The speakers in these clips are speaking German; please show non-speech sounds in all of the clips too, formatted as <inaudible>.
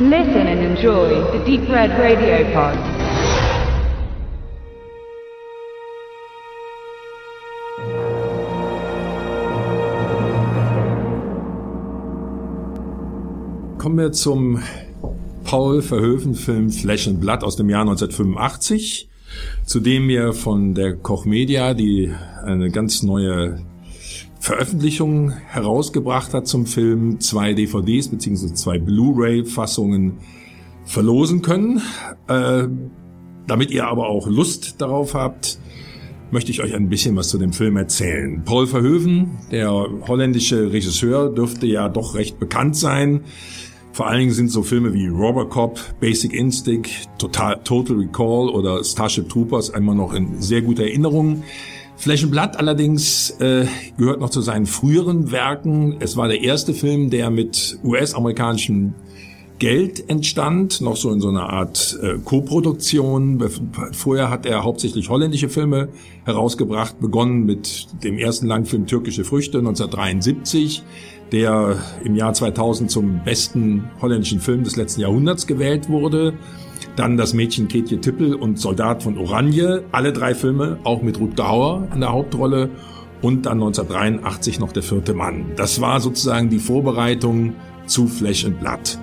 Listen and enjoy the Deep Red Radio Pod. Kommen wir zum Paul Verhoeven-Film Flesh and Blood aus dem Jahr 1985, zu dem wir von der Koch Media die eine ganz neue Veröffentlichung herausgebracht hat zum Film, zwei DVDs bzw. zwei Blu-ray-Fassungen verlosen können. Äh, damit ihr aber auch Lust darauf habt, möchte ich euch ein bisschen was zu dem Film erzählen. Paul Verhoeven, der holländische Regisseur, dürfte ja doch recht bekannt sein. Vor allen Dingen sind so Filme wie Robocop, Basic Instinct, Total, Total Recall oder Starship Troopers einmal noch in sehr guter Erinnerung. Blood allerdings äh, gehört noch zu seinen früheren Werken. Es war der erste Film, der mit US-amerikanischem Geld entstand, noch so in so einer Art äh, Co-Produktion. Vorher hat er hauptsächlich holländische Filme herausgebracht, begonnen mit dem ersten Langfilm Türkische Früchte 1973, der im Jahr 2000 zum besten holländischen Film des letzten Jahrhunderts gewählt wurde. Dann das Mädchen Ketje Tippel und Soldat von Oranje. Alle drei Filme, auch mit Ruth Dauer in der Hauptrolle. Und dann 1983 noch Der vierte Mann. Das war sozusagen die Vorbereitung zu Flesh and Blood.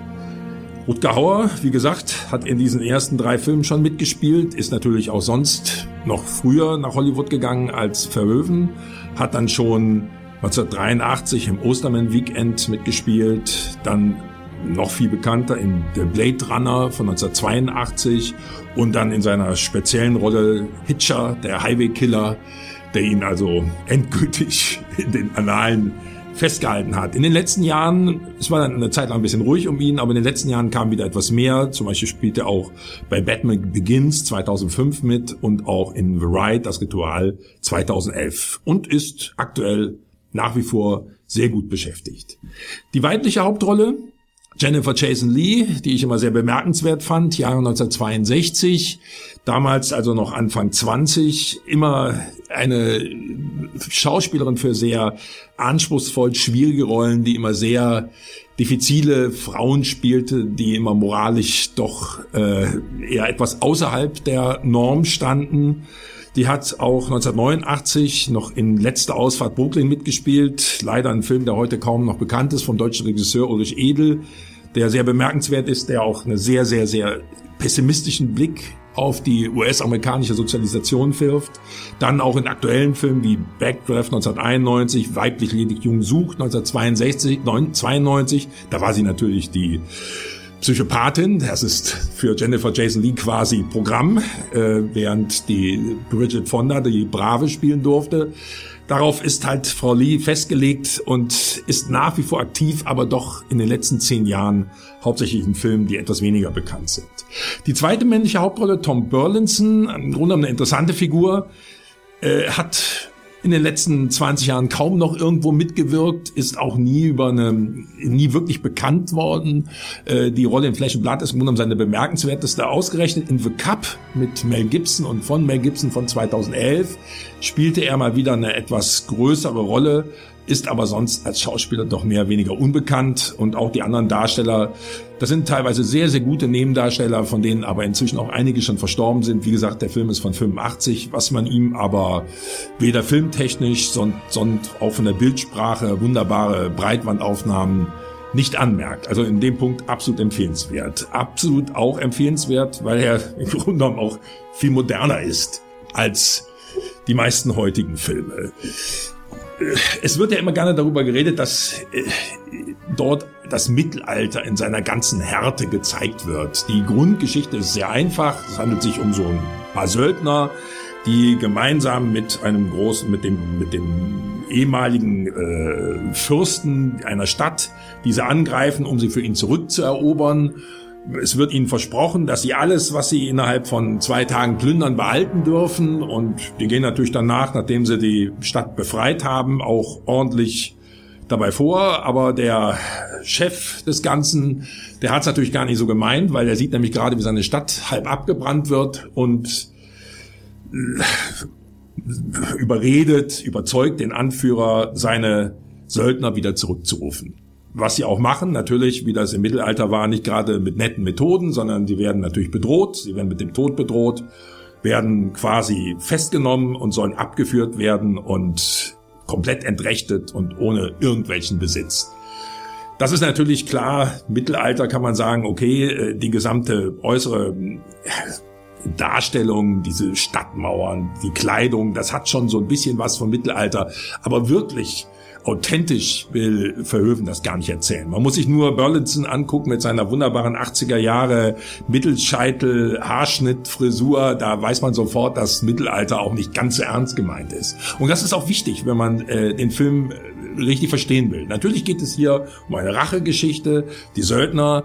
Rutger Hauer, wie gesagt, hat in diesen ersten drei Filmen schon mitgespielt, ist natürlich auch sonst noch früher nach Hollywood gegangen als Verhoeven, hat dann schon 1983 im Osterman Weekend mitgespielt, dann noch viel bekannter in The Blade Runner von 1982 und dann in seiner speziellen Rolle Hitcher, der Highway Killer, der ihn also <laughs> endgültig in den Annalen festgehalten hat. In den letzten Jahren, es war dann eine Zeit lang ein bisschen ruhig um ihn, aber in den letzten Jahren kam wieder etwas mehr. Zum Beispiel spielte er auch bei Batman Begins 2005 mit und auch in The Ride, das Ritual 2011 und ist aktuell nach wie vor sehr gut beschäftigt. Die weibliche Hauptrolle Jennifer Jason Lee, die ich immer sehr bemerkenswert fand, Jahre 1962, damals also noch Anfang 20, immer eine Schauspielerin für sehr anspruchsvoll schwierige Rollen, die immer sehr diffizile Frauen spielte, die immer moralisch doch äh, eher etwas außerhalb der Norm standen. Die hat auch 1989 noch in Letzte Ausfahrt Brooklyn mitgespielt. Leider ein Film, der heute kaum noch bekannt ist, vom deutschen Regisseur Ulrich Edel, der sehr bemerkenswert ist, der auch einen sehr, sehr, sehr pessimistischen Blick auf die US-amerikanische Sozialisation wirft. Dann auch in aktuellen Filmen wie Backdraft 1991, Weiblich ledig jung sucht 1962, 92, da war sie natürlich die Psychopathin. Das ist für Jennifer Jason Lee quasi Programm, äh, während die Bridget Fonda die Brave spielen durfte. Darauf ist halt Frau Lee festgelegt und ist nach wie vor aktiv, aber doch in den letzten zehn Jahren hauptsächlich in Filmen, die etwas weniger bekannt sind. Die zweite männliche Hauptrolle, Tom Burlinson, im Grunde eine interessante Figur, äh, hat in den letzten 20 Jahren kaum noch irgendwo mitgewirkt, ist auch nie über eine, nie wirklich bekannt worden. Äh, die Rolle in Flash Blood ist im Grunde seine bemerkenswerteste. Ausgerechnet in The Cup mit Mel Gibson und von Mel Gibson von 2011 spielte er mal wieder eine etwas größere Rolle ist aber sonst als Schauspieler doch mehr weniger unbekannt und auch die anderen Darsteller, das sind teilweise sehr, sehr gute Nebendarsteller, von denen aber inzwischen auch einige schon verstorben sind. Wie gesagt, der Film ist von 85, was man ihm aber weder filmtechnisch, sondern auch von der Bildsprache wunderbare Breitwandaufnahmen nicht anmerkt. Also in dem Punkt absolut empfehlenswert. Absolut auch empfehlenswert, weil er <laughs> im Grunde genommen auch viel moderner ist als die meisten heutigen Filme es wird ja immer gerne darüber geredet, dass äh, dort das Mittelalter in seiner ganzen Härte gezeigt wird. Die Grundgeschichte ist sehr einfach. Es handelt sich um so ein paar Söldner, die gemeinsam mit einem großen, mit dem, mit dem ehemaligen äh, Fürsten einer Stadt diese angreifen, um sie für ihn zurückzuerobern es wird ihnen versprochen, dass sie alles, was sie innerhalb von zwei Tagen plündern, behalten dürfen. Und die gehen natürlich danach, nachdem sie die Stadt befreit haben, auch ordentlich dabei vor. Aber der Chef des Ganzen, der hat es natürlich gar nicht so gemeint, weil er sieht nämlich gerade, wie seine Stadt halb abgebrannt wird und überredet, überzeugt den Anführer, seine Söldner wieder zurückzurufen. Was sie auch machen, natürlich, wie das im Mittelalter war, nicht gerade mit netten Methoden, sondern sie werden natürlich bedroht, sie werden mit dem Tod bedroht, werden quasi festgenommen und sollen abgeführt werden und komplett entrechtet und ohne irgendwelchen Besitz. Das ist natürlich klar, Mittelalter kann man sagen, okay, äh, die gesamte äußere äh, Darstellung, diese Stadtmauern, die Kleidung, das hat schon so ein bisschen was vom Mittelalter. Aber wirklich authentisch will Verhoeven das gar nicht erzählen. Man muss sich nur Burlinson angucken mit seiner wunderbaren 80er Jahre Mittelscheitel, Haarschnitt, Frisur. Da weiß man sofort, dass Mittelalter auch nicht ganz so ernst gemeint ist. Und das ist auch wichtig, wenn man äh, den Film richtig verstehen will. Natürlich geht es hier um eine Rachegeschichte. Die Söldner,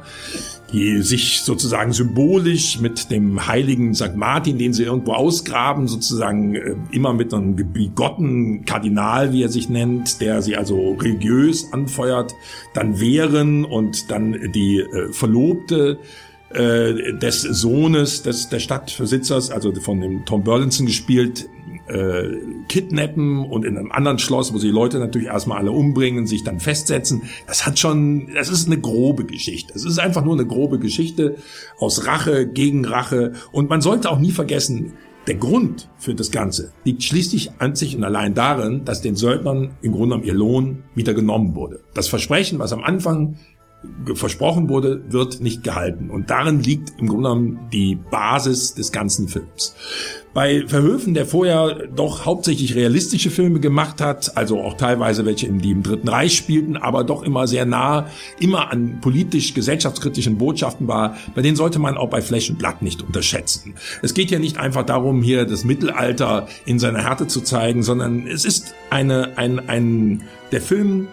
die sich sozusagen symbolisch mit dem heiligen St. Martin, den sie irgendwo ausgraben, sozusagen äh, immer mit einem bigotten Kardinal, wie er sich nennt, der sie also religiös anfeuert, dann wehren und dann die äh, Verlobte äh, des Sohnes des der Stadtbesitzers, also von dem Tom Burlinson gespielt, äh, kidnappen und in einem anderen Schloss, wo sie Leute natürlich erstmal alle umbringen, sich dann festsetzen. Das hat schon, das ist eine grobe Geschichte. Es ist einfach nur eine grobe Geschichte aus Rache gegen Rache. Und man sollte auch nie vergessen, der Grund für das Ganze liegt schließlich an sich und allein darin, dass den Söldnern im Grunde genommen ihr Lohn wieder genommen wurde. Das Versprechen, was am Anfang versprochen wurde, wird nicht gehalten. Und darin liegt im Grunde genommen die Basis des ganzen Films. Bei Verhöfen, der vorher doch hauptsächlich realistische Filme gemacht hat, also auch teilweise welche, die im Dritten Reich spielten, aber doch immer sehr nah, immer an politisch gesellschaftskritischen Botschaften war, bei denen sollte man auch bei Fleisch und Blatt nicht unterschätzen. Es geht ja nicht einfach darum, hier das Mittelalter in seiner Härte zu zeigen, sondern es ist eine, ein, ein, der Film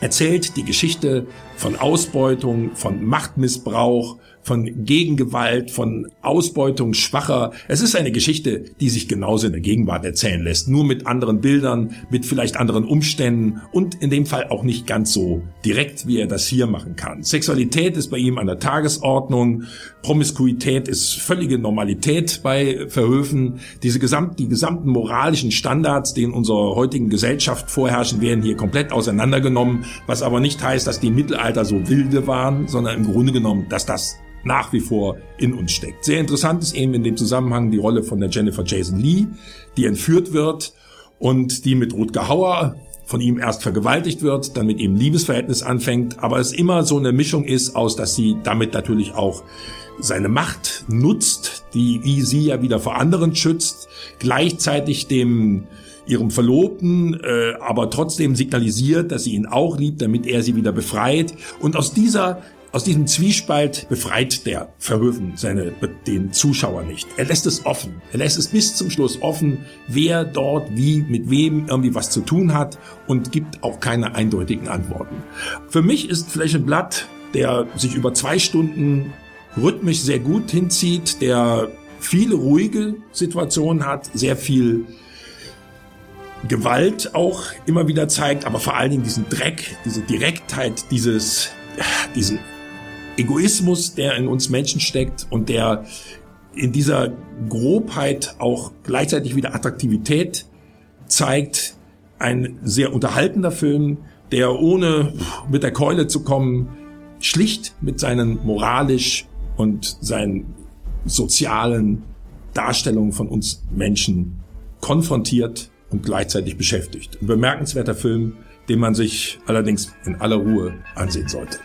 erzählt die Geschichte von Ausbeutung, von Machtmissbrauch, von Gegengewalt, von Ausbeutung Schwacher. Es ist eine Geschichte, die sich genauso in der Gegenwart erzählen lässt, nur mit anderen Bildern, mit vielleicht anderen Umständen und in dem Fall auch nicht ganz so direkt, wie er das hier machen kann. Sexualität ist bei ihm an der Tagesordnung, Promiskuität ist völlige Normalität bei Verhöfen. Diese gesamt, die gesamten moralischen Standards, die in unserer heutigen Gesellschaft vorherrschen, werden hier komplett auseinandergenommen, was aber nicht heißt, dass die Mittelalter so wilde waren, sondern im Grunde genommen, dass das nach wie vor in uns steckt. Sehr interessant ist eben in dem Zusammenhang die Rolle von der Jennifer Jason Lee, die entführt wird und die mit Rutger Hauer von ihm erst vergewaltigt wird, dann mit ihm Liebesverhältnis anfängt, aber es immer so eine Mischung ist aus, dass sie damit natürlich auch seine Macht nutzt, die wie sie ja wieder vor anderen schützt, gleichzeitig dem ihrem Verlobten, äh, aber trotzdem signalisiert, dass sie ihn auch liebt, damit er sie wieder befreit. Und aus dieser aus diesem Zwiespalt befreit der Verhöfen seine, den Zuschauer nicht. Er lässt es offen. Er lässt es bis zum Schluss offen, wer dort wie mit wem irgendwie was zu tun hat und gibt auch keine eindeutigen Antworten. Für mich ist Flächenblatt, der sich über zwei Stunden rhythmisch sehr gut hinzieht, der viele ruhige Situationen hat, sehr viel Gewalt auch immer wieder zeigt, aber vor allen Dingen diesen Dreck, diese Direktheit, dieses, diesen Egoismus, der in uns Menschen steckt und der in dieser Grobheit auch gleichzeitig wieder Attraktivität zeigt. Ein sehr unterhaltender Film, der ohne mit der Keule zu kommen, schlicht mit seinen moralisch und seinen sozialen Darstellungen von uns Menschen konfrontiert und gleichzeitig beschäftigt. Ein bemerkenswerter Film, den man sich allerdings in aller Ruhe ansehen sollte.